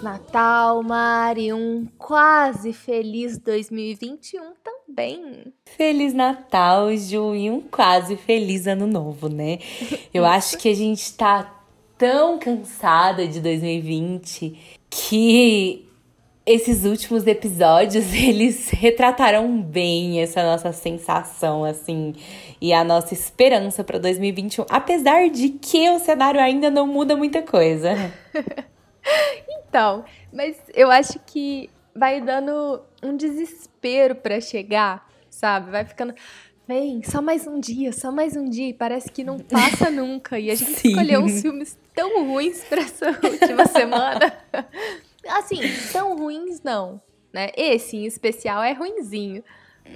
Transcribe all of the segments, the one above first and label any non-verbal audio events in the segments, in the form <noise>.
Feliz Natal, Mari. Um quase feliz 2021 também. Feliz Natal, Ju, e um quase feliz ano novo, né? Eu acho que a gente tá tão cansada de 2020 que esses últimos episódios <laughs> eles retrataram bem essa nossa sensação assim e a nossa esperança para 2021, apesar de que o cenário ainda não muda muita coisa. <laughs> então, mas eu acho que vai dando um desespero para chegar, sabe? Vai ficando vem, só mais um dia, só mais um dia, e parece que não passa <laughs> nunca. E a gente Sim. escolheu uns filmes tão ruins para essa <laughs> última semana. Assim, tão ruins não, né? Esse em especial é ruinzinho.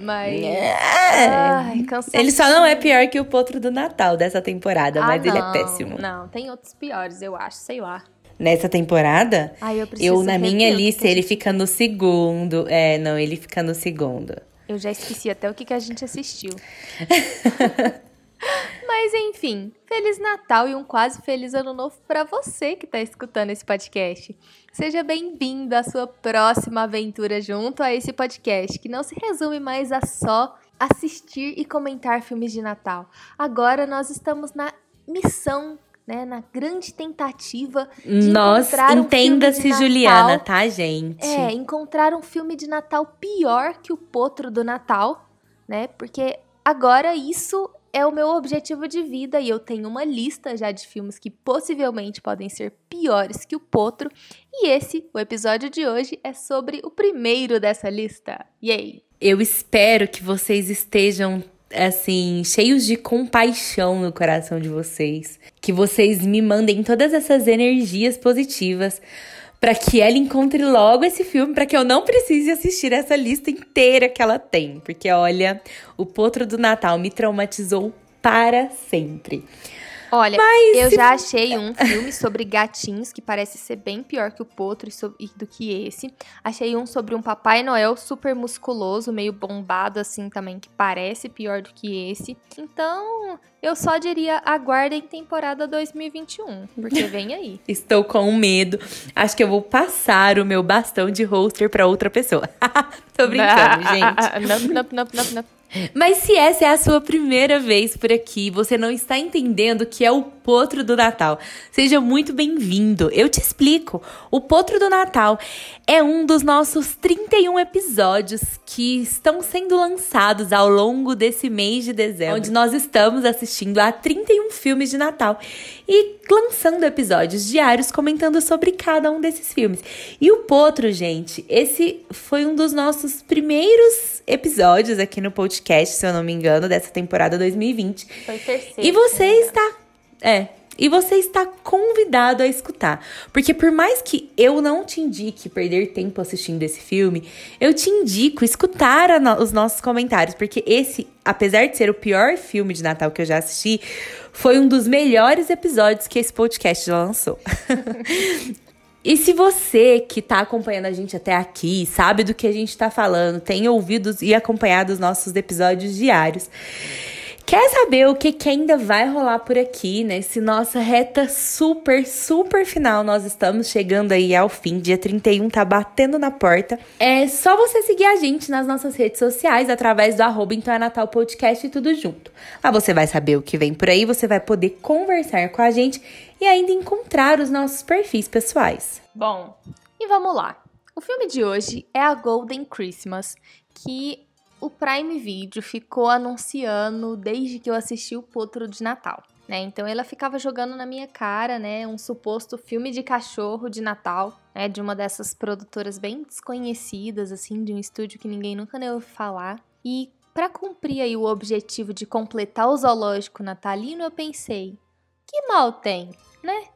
Mas. É. Ai, ele só não é pior que o Potro do Natal dessa temporada, ah, mas não, ele é péssimo. Não, tem outros piores, eu acho, sei lá. Nessa temporada? Ai, eu preciso Eu, na minha lista, ele fica no segundo. É, não, ele fica no segundo. Eu já esqueci até o que, que a gente assistiu. <laughs> Mas enfim, Feliz Natal e um quase feliz Ano Novo para você que está escutando esse podcast. Seja bem-vindo à sua próxima aventura junto a esse podcast, que não se resume mais a só assistir e comentar filmes de Natal. Agora nós estamos na missão né, na grande tentativa de Nós, encontrar entenda-se um Juliana, tá, gente? É, encontrar um filme de Natal pior que o Potro do Natal, né? Porque agora isso é o meu objetivo de vida e eu tenho uma lista já de filmes que possivelmente podem ser piores que o Potro. E esse, o episódio de hoje, é sobre o primeiro dessa lista. Yay! Eu espero que vocês estejam assim, cheios de compaixão no coração de vocês. Que vocês me mandem todas essas energias positivas para que ela encontre logo esse filme, para que eu não precise assistir essa lista inteira que ela tem. Porque olha, o Potro do Natal me traumatizou para sempre. Olha, Mas... eu já achei <laughs> um filme sobre gatinhos que parece ser bem pior que o Potro do que esse. Achei um sobre um Papai Noel super musculoso, meio bombado assim também, que parece pior do que esse. Então, eu só diria aguardem temporada 2021, porque <laughs> vem aí. Estou com medo. Acho que eu vou passar o meu bastão de roster para outra pessoa. <laughs> Tô brincando, gente. Não, não, não, não, não. Mas se essa é a sua primeira vez por aqui, você não está entendendo que é o Potro do Natal. Seja muito bem-vindo. Eu te explico. O Potro do Natal é um dos nossos 31 episódios que estão sendo lançados ao longo desse mês de dezembro, onde nós estamos assistindo a 31 filmes de Natal e lançando episódios diários comentando sobre cada um desses filmes. E o Potro, gente, esse foi um dos nossos primeiros episódios aqui no podcast, se eu não me engano, dessa temporada 2020. Foi terceiro. E você está. É. E você está convidado a escutar. Porque por mais que eu não te indique perder tempo assistindo esse filme, eu te indico escutar no os nossos comentários. Porque esse, apesar de ser o pior filme de Natal que eu já assisti, foi um dos melhores episódios que esse podcast já lançou. <laughs> E se você que está acompanhando a gente até aqui, sabe do que a gente está falando, tem ouvido e acompanhado os nossos episódios diários, Quer saber o que, que, ainda vai rolar por aqui, nesse né? nossa reta super, super final? Nós estamos chegando aí ao fim, dia 31 tá batendo na porta. É só você seguir a gente nas nossas redes sociais, através do arroba Então é Natal Podcast e tudo junto. Lá você vai saber o que vem por aí, você vai poder conversar com a gente e ainda encontrar os nossos perfis pessoais. Bom, e vamos lá. O filme de hoje é a Golden Christmas, que o Prime Video ficou anunciando desde que eu assisti o Potro de Natal. Né? Então ela ficava jogando na minha cara, né, um suposto filme de cachorro de Natal, né, de uma dessas produtoras bem desconhecidas, assim, de um estúdio que ninguém nunca nem ouviu falar. E para cumprir aí o objetivo de completar o zoológico natalino, eu pensei, que mal tem, né?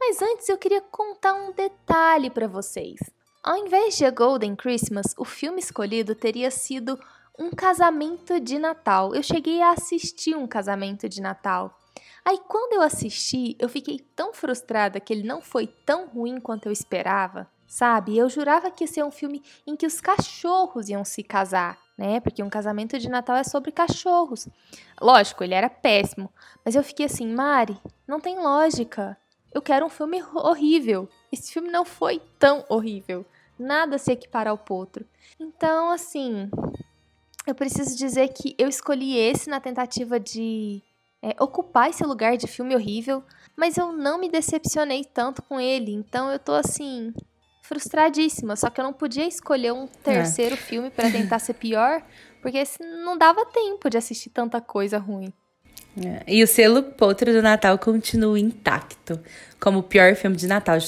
Mas antes eu queria contar um detalhe para vocês. Ao invés de A Golden Christmas, o filme escolhido teria sido um casamento de Natal. Eu cheguei a assistir um casamento de Natal. Aí quando eu assisti, eu fiquei tão frustrada que ele não foi tão ruim quanto eu esperava, sabe? Eu jurava que ia ser um filme em que os cachorros iam se casar, né? Porque um casamento de Natal é sobre cachorros. Lógico, ele era péssimo, mas eu fiquei assim, Mari, não tem lógica. Eu quero um filme horrível. Esse filme não foi tão horrível. Nada se equipara ao Potro. Então, assim, eu preciso dizer que eu escolhi esse na tentativa de é, ocupar esse lugar de filme horrível, mas eu não me decepcionei tanto com ele. Então eu tô assim, frustradíssima. Só que eu não podia escolher um terceiro é. filme para tentar ser pior, porque não dava tempo de assistir tanta coisa ruim. É. E o selo Potro do Natal continua intacto, como o pior filme de Natal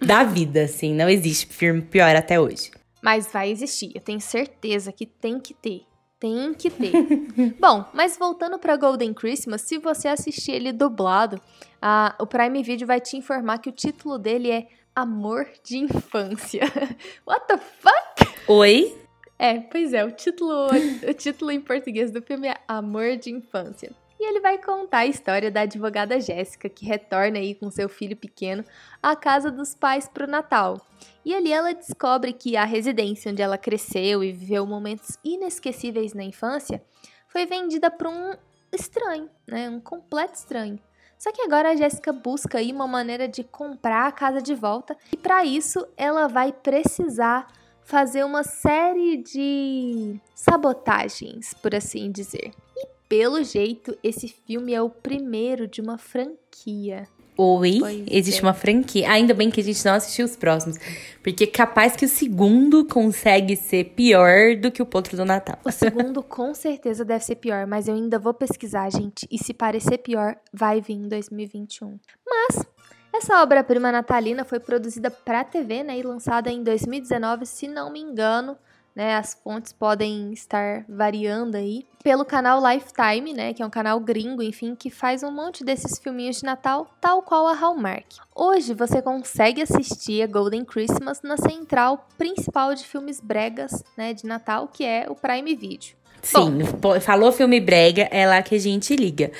da <laughs> vida, assim. Não existe filme pior até hoje. Mas vai existir, eu tenho certeza que tem que ter. Tem que ter. <laughs> Bom, mas voltando para Golden Christmas, se você assistir ele dublado, a, o Prime Video vai te informar que o título dele é Amor de Infância. <laughs> What the fuck? Oi? É, pois é, o título, o título em português do filme é Amor de Infância. E ele vai contar a história da advogada Jéssica, que retorna aí com seu filho pequeno à casa dos pais para o Natal. E ali ela descobre que a residência onde ela cresceu e viveu momentos inesquecíveis na infância foi vendida para um estranho, né? Um completo estranho. Só que agora a Jéssica busca aí uma maneira de comprar a casa de volta e para isso ela vai precisar fazer uma série de sabotagens, por assim dizer. Pelo jeito, esse filme é o primeiro de uma franquia. Oi, pois existe é. uma franquia. Ainda bem que a gente não assistiu os próximos. Porque capaz que o segundo consegue ser pior do que o Potro do Natal. O segundo <laughs> com certeza deve ser pior, mas eu ainda vou pesquisar, gente. E se parecer pior, vai vir em 2021. Mas essa obra-prima natalina foi produzida para TV né, e lançada em 2019, se não me engano né? As fontes podem estar variando aí. Pelo canal Lifetime, né? Que é um canal gringo, enfim, que faz um monte desses filminhos de Natal, tal qual a Hallmark. Hoje você consegue assistir a Golden Christmas na central principal de filmes bregas, né? De Natal, que é o Prime Video. Sim, Bom, falou filme brega, é lá que a gente liga.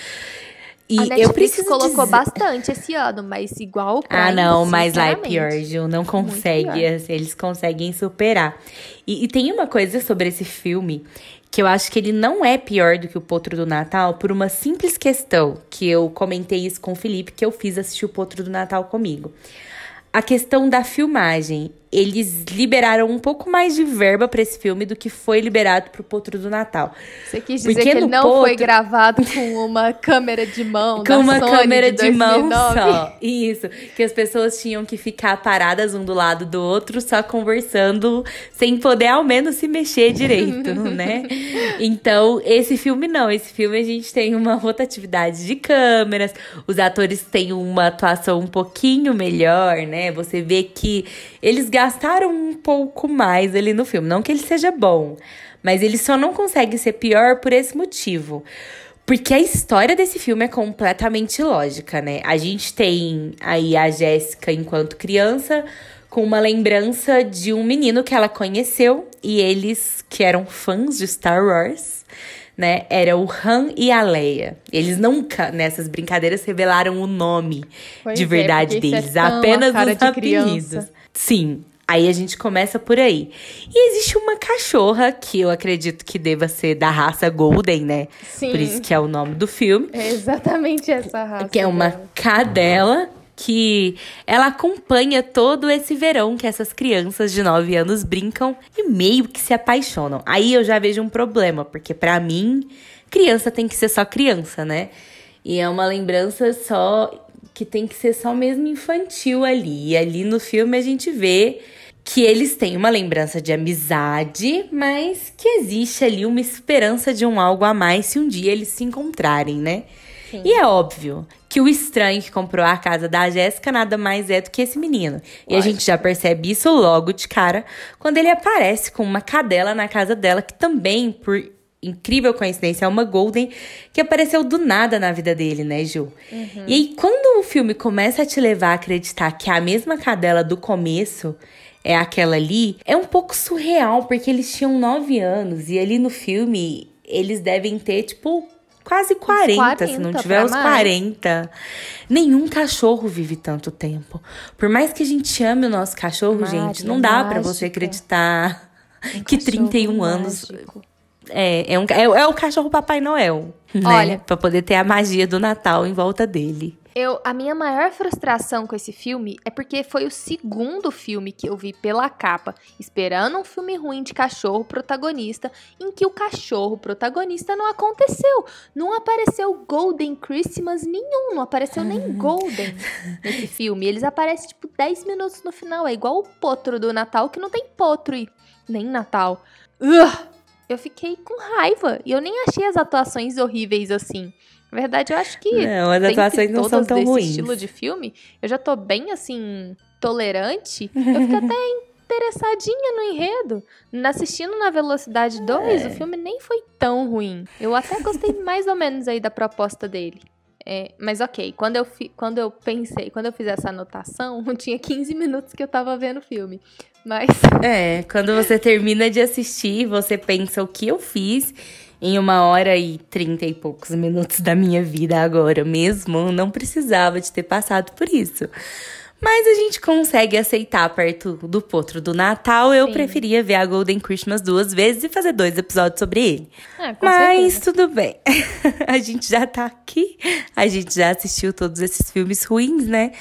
E a Netflix eu preciso colocou dizer... bastante esse ano, mas igual o Prime, Ah, não, mas lá é pior, Ju. Não consegue. Eles conseguem superar. E, e, tem uma coisa sobre esse filme que eu acho que ele não é pior do que o Potro do Natal por uma simples questão. Que eu comentei isso com o Felipe, que eu fiz assistir o Potro do Natal comigo. A questão da filmagem eles liberaram um pouco mais de verba para esse filme do que foi liberado pro Potro do Natal. Você quis dizer Porque que ele não Potro... foi gravado com uma câmera de mão <laughs> Com uma Sony câmera de, de mão só. <laughs> Isso. Que as pessoas tinham que ficar paradas um do lado do outro, só conversando, sem poder ao menos se mexer direito, <laughs> né? Então, esse filme não. Esse filme a gente tem uma rotatividade de câmeras, os atores têm uma atuação um pouquinho melhor, né? Você vê que eles gastaram um pouco mais ali no filme. Não que ele seja bom, mas ele só não consegue ser pior por esse motivo. Porque a história desse filme é completamente lógica, né? A gente tem aí a Jéssica enquanto criança com uma lembrança de um menino que ela conheceu e eles que eram fãs de Star Wars, né? Era o Han e a Leia. Eles nunca nessas brincadeiras revelaram o nome pois de é, verdade é, deles, é apenas os apelidos. Sim, Aí a gente começa por aí. E existe uma cachorra que eu acredito que deva ser da raça Golden, né? Sim. Por isso que é o nome do filme. É exatamente essa raça. Que é uma dela. cadela que ela acompanha todo esse verão que essas crianças de 9 anos brincam e meio que se apaixonam. Aí eu já vejo um problema, porque para mim, criança tem que ser só criança, né? E é uma lembrança só que tem que ser só mesmo infantil ali. E ali no filme a gente vê que eles têm uma lembrança de amizade, mas que existe ali uma esperança de um algo a mais se um dia eles se encontrarem, né? Sim. E é óbvio que o estranho que comprou a casa da Jéssica nada mais é do que esse menino. Lógico. E a gente já percebe isso logo de cara quando ele aparece com uma cadela na casa dela, que também, por incrível coincidência, é uma Golden que apareceu do nada na vida dele, né, Ju? Uhum. E aí, quando o filme começa a te levar a acreditar que é a mesma cadela do começo é aquela ali, é um pouco surreal, porque eles tinham 9 anos e ali no filme eles devem ter, tipo, quase 40, 40 se não tiver os 40. Nenhum cachorro vive tanto tempo. Por mais que a gente ame o nosso cachorro, Mari, gente, não dá para você acreditar um que 31 anos é, é, um, é, é, o cachorro Papai Noel, né? Olha, pra poder ter a magia do Natal em volta dele. Eu, a minha maior frustração com esse filme é porque foi o segundo filme que eu vi pela capa, esperando um filme ruim de cachorro protagonista, em que o cachorro protagonista não aconteceu. Não apareceu Golden Christmas nenhum, não apareceu nem Golden nesse filme. Eles aparecem tipo 10 minutos no final, é igual o potro do Natal que não tem potro e nem Natal. Ugh! Eu fiquei com raiva e eu nem achei as atuações horríveis assim. Na verdade, eu acho que. Não, as atuações não são tão ruins. estilo de filme, eu já tô bem assim, tolerante. Eu <laughs> fico até interessadinha no enredo. Assistindo na velocidade 2, É. o filme nem foi tão ruim. Eu até gostei mais ou menos aí da proposta dele. É, mas ok, quando eu, fi- quando eu pensei, quando eu fiz essa anotação, <laughs> tinha 15 minutos que eu tava vendo o filme. Mas <laughs> É, quando você termina de assistir, você pensa o que eu fiz em uma hora e trinta e poucos minutos da minha vida agora mesmo. Não precisava de ter passado por isso. Mas a gente consegue aceitar perto do potro do Natal. Eu Sim. preferia ver a Golden Christmas duas vezes e fazer dois episódios sobre ele. com Mas certeza. tudo bem. <laughs> a gente já tá aqui. A gente já assistiu todos esses filmes ruins, né?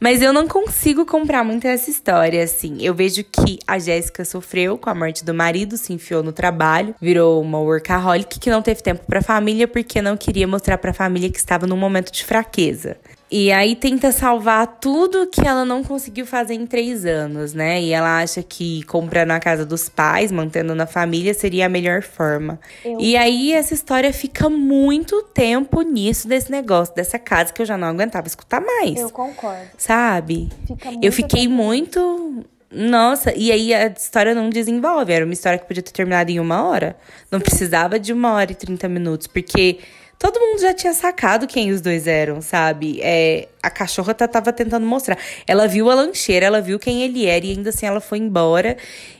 Mas eu não consigo comprar muito essa história, assim. Eu vejo que a Jéssica sofreu com a morte do marido, se enfiou no trabalho, virou uma workaholic que não teve tempo pra família porque não queria mostrar pra família que estava num momento de fraqueza. E aí tenta salvar tudo que ela não conseguiu fazer em três anos, né? E ela acha que comprando a casa dos pais, mantendo na família, seria a melhor forma. Eu- E aí essa história fica muito tempo nisso, desse negócio, dessa casa que eu já não aguentava escutar mais. Eu concordo. Sabe? Eu fiquei tempo. muito. Nossa, e aí a história não desenvolve. Era uma história que podia ter terminado em uma hora. Não precisava de uma hora e trinta minutos, porque todo mundo já tinha sacado quem os dois eram, sabe? É, a cachorra tava tentando mostrar. Ela viu a lancheira, ela viu quem ele era, e ainda assim ela foi embora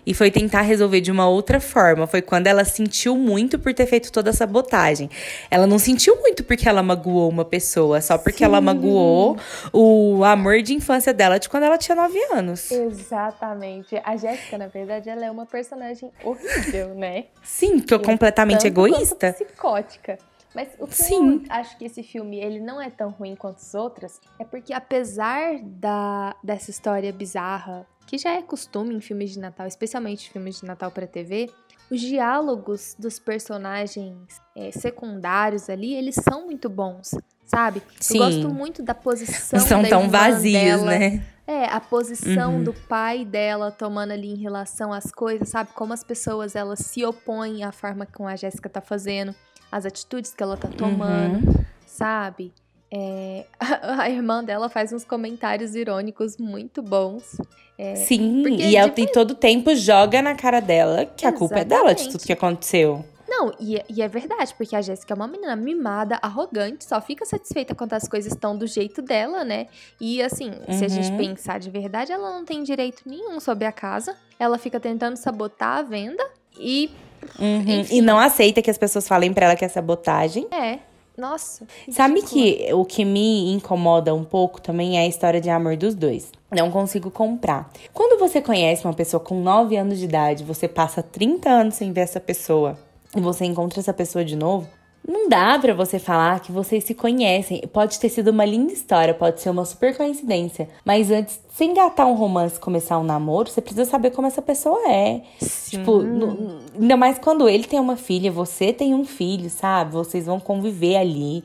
e foi tentar resolver de uma outra forma. Foi quando ela sentiu muito por ter feito toda essa sabotagem. Ela não sentiu muito porque ela magoou uma pessoa, só porque ela magoou o amor de infância dela de quando ela tinha nove anos. Exatamente. A Jéssica, na verdade, ela é uma personagem horrível, né? Sim, que eu completamente egoísta. psicótica. Mas o que Sim. eu acho que esse filme ele não é tão ruim quanto os outros é porque apesar da, dessa história bizarra, que já é costume em filmes de Natal, especialmente filmes de Natal para TV, os diálogos dos personagens é, secundários ali, eles são muito bons, sabe? Sim. Eu gosto muito da posição Não são da tão vazios, dela. né? É, a posição Uhum. do pai dela tomando ali em relação às coisas, sabe? Como as pessoas elas se opõem à forma como a Jéssica tá fazendo, as atitudes que ela tá tomando, Uhum. sabe? É, <laughs> a, irmã dela faz uns comentários irônicos muito bons. Sim, porque, e ela tipo, tem todo tempo joga na cara dela que a culpa é dela de Exatamente. tudo que aconteceu. Não, e, é- e é verdade, porque a Jéssica é uma menina mimada, arrogante, só fica satisfeita quando as coisas estão do jeito dela, né? E assim, se a gente Uhum. pensar de verdade, ela não tem direito nenhum sobre a casa. Ela fica tentando sabotar a venda e Uhum. E não aceita que as pessoas falem pra ela que é sabotagem. é. Nossa. Sabe ridícula. que o que me incomoda um pouco também é a história de amor dos dois. Não consigo comprar. Quando você conhece uma pessoa com 9 anos de idade, você passa 30 anos sem ver essa pessoa e você encontra essa pessoa de novo, não dá pra você falar que vocês se conhecem. Pode ter sido uma linda história, pode ser uma super coincidência, mas antes, sem engatar um romance, começar um namoro, você precisa saber como essa pessoa é. Tipo, no- ainda mais quando ele tem uma filha, você tem um filho, sabe? Vocês vão conviver ali.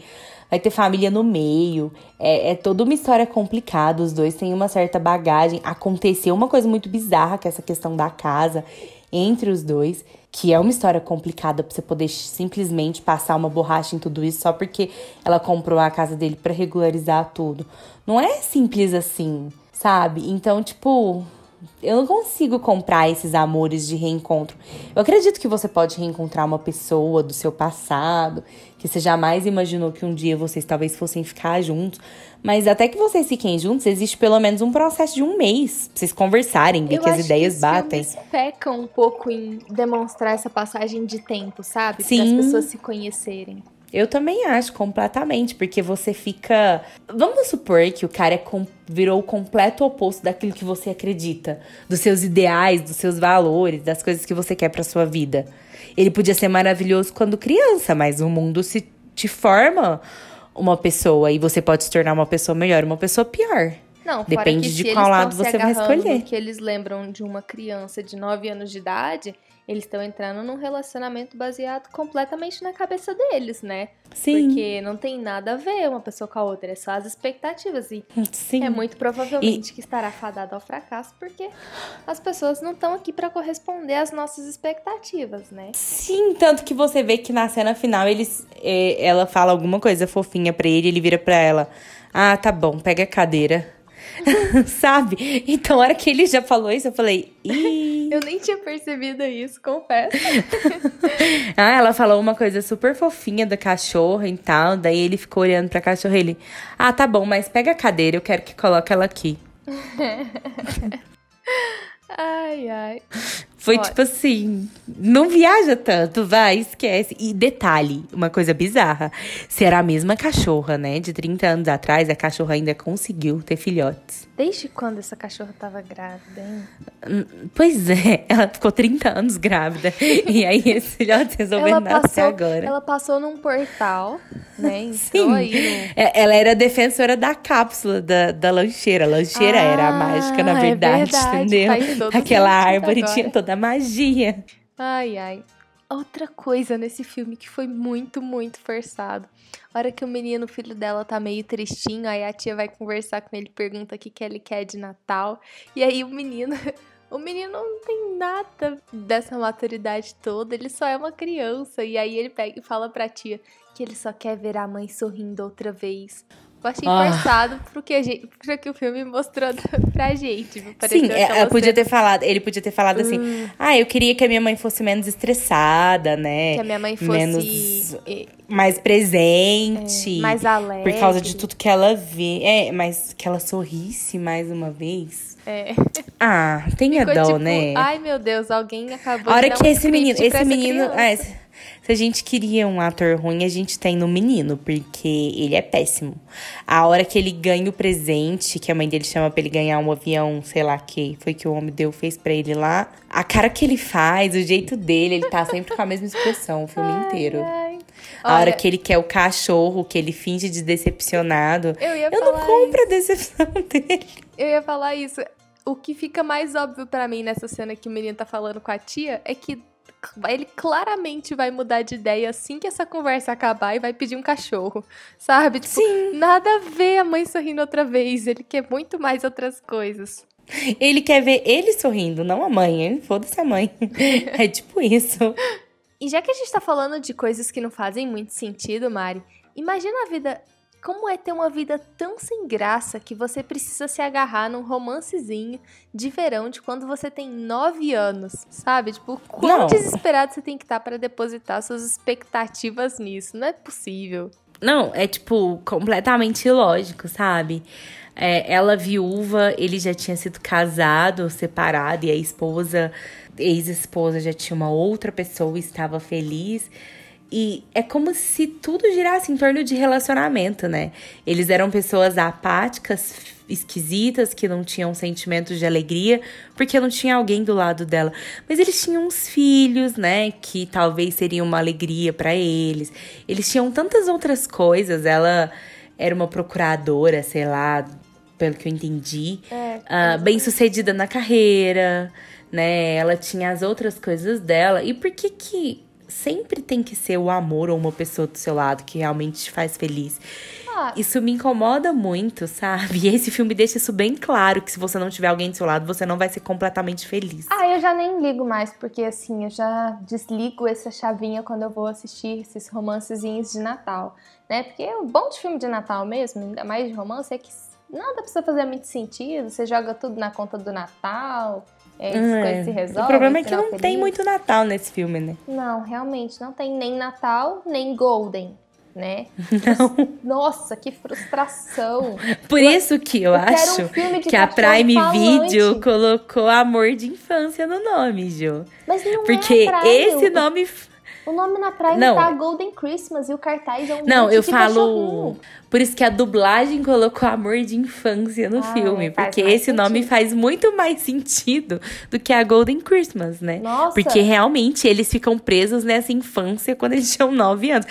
Vai ter família no meio. É, é toda uma história complicada. Os dois têm uma certa bagagem. Aconteceu uma coisa muito bizarra, que é essa questão da casa entre os dois. Que é uma história complicada pra você poder simplesmente passar uma borracha em tudo isso só porque ela comprou a casa dele pra regularizar tudo. Não é simples assim, sabe? Então, tipo, eu não consigo comprar esses amores de reencontro. Eu acredito que você pode reencontrar uma pessoa do seu passado, que você jamais imaginou que um dia vocês talvez fossem ficar juntos. Mas até que vocês fiquem juntos, existe pelo menos um processo de um mês pra vocês conversarem, ver que as ideias os batem. pecam um pouco em demonstrar essa passagem de tempo, sabe? Para as Sim. pessoas se conhecerem. Eu também acho, completamente, porque você fica. Vamos supor que o cara é com- virou o completo oposto daquilo que você acredita, dos seus ideais, dos seus valores, das coisas que você quer pra sua vida. Ele podia ser maravilhoso quando criança, mas o mundo se te forma uma pessoa e você pode se tornar uma pessoa melhor, uma pessoa pior. Não, Depende de qual eles lado você vai escolher. que eles lembram de uma criança de 9 anos de idade, eles estão entrando num relacionamento baseado completamente na cabeça deles, né? Sim. Porque não tem nada a ver uma pessoa com a outra, é só as expectativas. E Sim. é muito provavelmente que estará fadado ao fracasso, porque as pessoas não estão aqui para corresponder às nossas expectativas, né? Sim, tanto que você vê que na cena final eles, é, ela fala alguma coisa fofinha pra ele, ele vira pra ela. Ah, tá bom, pega a cadeira. <laughs> Sabe? Então, a hora que ele já falou isso, eu falei. Ih. Eu nem tinha percebido isso, confesso. <laughs> Ah, ela falou uma coisa super fofinha da cachorra e tal. Daí ele ficou olhando pra cachorra e ele. Ah, tá bom, mas pega a cadeira, eu quero que coloque ela aqui. <laughs> Ai, ai. Foi Olha. tipo assim, não viaja tanto, vai, esquece. E detalhe, uma coisa bizarra. Se era a mesma cachorra, né, de 30 anos atrás, a cachorra ainda conseguiu ter filhotes. Desde quando essa cachorra tava grávida, hein? Hum, Pois é, <laughs> ela ficou 30 anos grávida. <laughs> e aí esses filhotes resolveram nascer agora. ela passou num portal, né? <laughs> Entrou Sim. aí no... É, Ela era defensora da cápsula da, da lancheira. A lancheira era a Ah, mágica, na é verdade, verdade, entendeu? Aquela árvore agora. tinha toda a magia. Ai, ai. Outra coisa nesse filme que foi muito, muito forçado. A hora que o menino, filho dela, tá meio tristinho, aí a tia vai conversar com ele, pergunta o que, que ele quer de Natal. E aí o menino. <laughs> O menino não tem nada dessa maturidade toda, ele só é uma criança. E aí ele pega e fala pra tia que ele só quer ver a mãe sorrindo outra vez. Eu achei Ah. forçado pro que, a gente, pro que o filme mostrou <laughs> pra gente. Sim, é, ela podia ter falado, ele podia ter falado assim: "Ah, eu queria que a minha mãe fosse menos estressada, né? que a minha mãe fosse menos mais presente, mais alegre. por causa de tudo que ela vê. É, mas que ela sorrisse mais uma vez. É. Ah, tenha Ficou dó, tipo, né? Ai, meu Deus, alguém acabou A hora de que um esse menino, esse menino, é, se a gente queria um ator ruim, a gente tem no menino, porque ele é péssimo. A hora que ele ganha o presente, que a mãe dele chama pra ele ganhar um avião, sei lá que foi que o homem deu, fez pra ele lá, a cara que ele faz, o jeito dele, ele tá sempre com a mesma expressão o filme inteiro. Ai. A hora que ele quer o cachorro, que ele finge de decepcionado. eu ia Eu não compro a decepção <laughs> dele. isso. Eu ia falar isso. O que fica mais óbvio pra mim nessa cena que o menino tá falando com a tia é que ele claramente vai mudar de ideia assim que essa conversa acabar e vai pedir um cachorro, sabe? Tipo, Sim. nada a ver a mãe sorrindo outra vez. Ele quer muito mais outras coisas. Ele quer ver ele sorrindo, não a mãe. hein? Foda-se a mãe. <laughs> É tipo isso. E já que a gente tá falando de coisas que não fazem muito sentido, Mari, imagina a vida. Como é ter uma vida tão sem graça que você precisa se agarrar num romancezinho de verão de quando você tem 9 anos, sabe? Tipo, quão Não. desesperado você tem que estar para depositar suas expectativas nisso. Não é possível. Não, é tipo completamente ilógico, sabe? É, ela viúva, ele já tinha sido casado, separado, e a esposa, ex-esposa, já tinha uma outra pessoa e estava feliz. E é como se tudo girasse em torno de relacionamento, né? Eles eram pessoas apáticas, esquisitas, que não tinham sentimentos de alegria, porque não tinha alguém do lado dela. Mas eles tinham uns filhos, né? Que talvez seriam uma alegria para eles. Eles tinham tantas outras coisas. Ela era uma procuradora, sei lá, pelo que eu entendi. É, Ah, bem sucedida na carreira, né? Ela tinha as outras coisas dela. E por que que sempre tem que ser o amor ou uma pessoa do seu lado que realmente te faz feliz? Ah, Isso me incomoda muito, sabe? <laughs> E esse filme deixa isso bem claro, que se você não tiver alguém do seu lado, você não vai ser completamente feliz. Ah, eu já nem ligo mais, porque assim, eu já desligo essa chavinha quando eu vou assistir esses romancezinhos de Natal, né? Porque o bom de filme de Natal mesmo, ainda mais de romance, é que nada precisa fazer muito sentido, você joga tudo na conta do Natal, é, as É, coisas se resolvem. o problema é que não tem feliz. muito Natal nesse filme, né? Não, realmente, não tem nem Natal, nem Golden, né? <laughs> Nossa, que frustração. Por isso que eu, eu acho um que a Prime falante. Video colocou amor de infância no nome, Ju. Mas não Porque é Prime, esse o- nome. O nome na Prime Não. tá Golden Christmas e o cartaz é um Não, eu falo. Por isso que a dublagem colocou amor de infância no Ah, filme. porque esse nome sentido. faz muito mais sentido do que a Golden Christmas, né? Nossa. Porque realmente eles ficam presos nessa infância quando eles tinham 9 anos.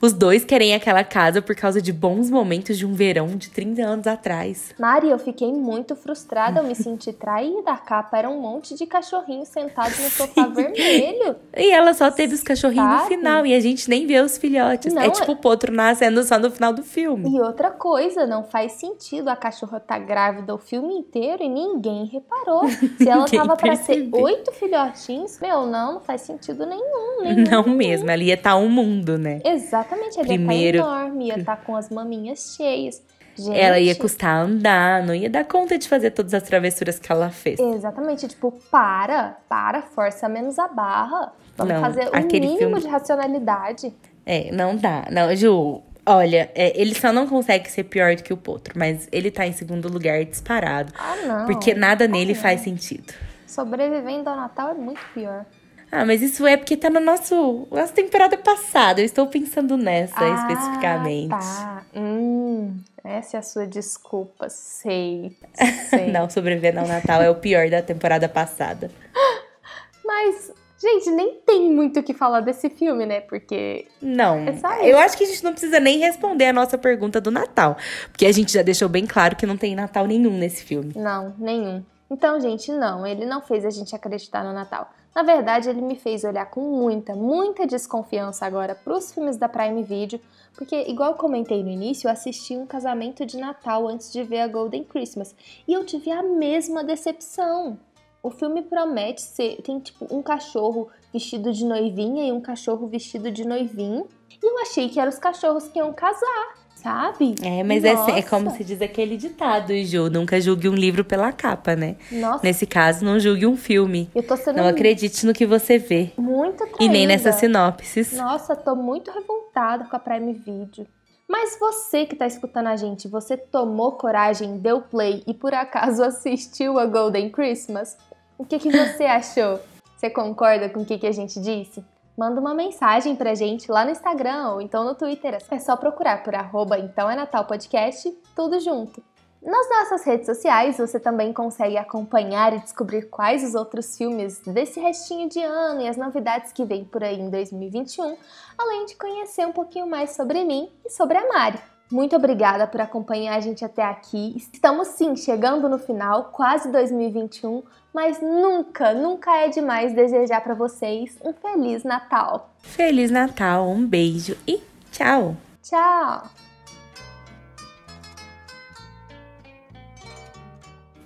Os dois querem aquela casa por causa de bons momentos de um verão de 30 anos atrás. Mari, eu fiquei muito frustrada, eu me senti traída. A capa era um monte de cachorrinho sentado no sofá <laughs> vermelho. E ela só teve os cachorrinhos no Sabe? final e a gente nem vê os filhotes. Não, é tipo o potro nascendo só no final do filme. E outra coisa, não faz sentido a cachorra tá grávida o filme inteiro e ninguém reparou. Se <laughs> ela Ninguém tava pra ser oito filhotinhos, meu, não, não faz sentido nenhum, <laughs> nenhum. Não mesmo, ali ia estar um mundo, né? Exatamente, Primeiro- ia tá enorme, ia estar com as maminhas cheias. Gente, Ela ia custar andar, não ia dar conta de fazer todas as travessuras que ela fez. Exatamente, tipo, para, para, força menos a barra. Vamos Não, fazer o mínimo filme- de racionalidade. É, não dá. Não, Ju, olha, é, ele só não consegue ser pior do que o Potro, mas ele tá em segundo lugar disparado. Ah, não. Porque nada nele não. faz sentido. Sobrevivendo ao Natal é muito pior. Ah, mas isso é porque tá no nosso. Nossa temporada passada. Eu estou pensando nessa Ah, especificamente. Tá. Hum, essa é a sua desculpa. Sei. <laughs> sei. Não, sobreviver ao Natal é o pior da temporada passada. <laughs> Mas, gente, nem tem muito o que falar desse filme, né? Porque. Não. É só eu acho que a gente não precisa nem responder a nossa pergunta do Natal. Porque a gente já deixou bem claro que não tem Natal nenhum nesse filme. Não, nenhum. Então, gente, não, ele não fez a gente acreditar no Natal. Na verdade, ele me fez olhar com muita, muita desconfiança agora pros filmes da Prime Video, porque, igual eu comentei no início, eu assisti um casamento de Natal antes de ver a Golden Christmas e eu tive a mesma decepção. O filme promete ser. Tem tipo um cachorro vestido de noivinha e um cachorro vestido de noivinho. E eu achei que eram os cachorros que iam casar, sabe? É, mas é, assim- é como se diz aquele ditado, Ju. Nunca julgue um livro pela capa, né? Nossa, Nesse caso, não julgue um filme. eu tô sendo Não acredite no que você vê. muito traída. E nem nessas sinopses. Nossa, tô muito revoltada com a Prime Video. Mas você que tá escutando a gente, você tomou coragem, deu play e por acaso <laughs> assistiu a Golden Christmas? O que, que você achou? Você concorda com o que, que a gente disse? Manda uma mensagem pra gente lá no Instagram ou então no Twitter. É só procurar por arroba então é Natal Podcast, tudo junto. Nas nossas redes sociais você também consegue acompanhar e descobrir quais os outros filmes desse restinho de ano e as novidades que vem por aí em 2021, além de conhecer um pouquinho mais sobre mim e sobre a Mari. Muito obrigada por acompanhar a gente até aqui. Estamos sim chegando no final, quase 2021, mas nunca, nunca é demais desejar para vocês um feliz Natal. Feliz Natal, um beijo e tchau! Tchau!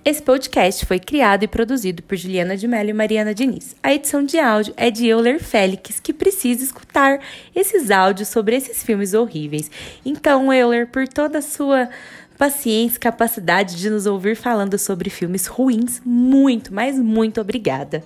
Esse podcast foi criado e produzido por Juliana de Mello e Mariana Diniz. A edição de áudio é de Euler Félix, que precisa escutar esses áudios sobre esses filmes horríveis. Então, Euler, por toda a sua paciência e capacidade de nos ouvir falando sobre filmes ruins, muito, mas muito obrigada.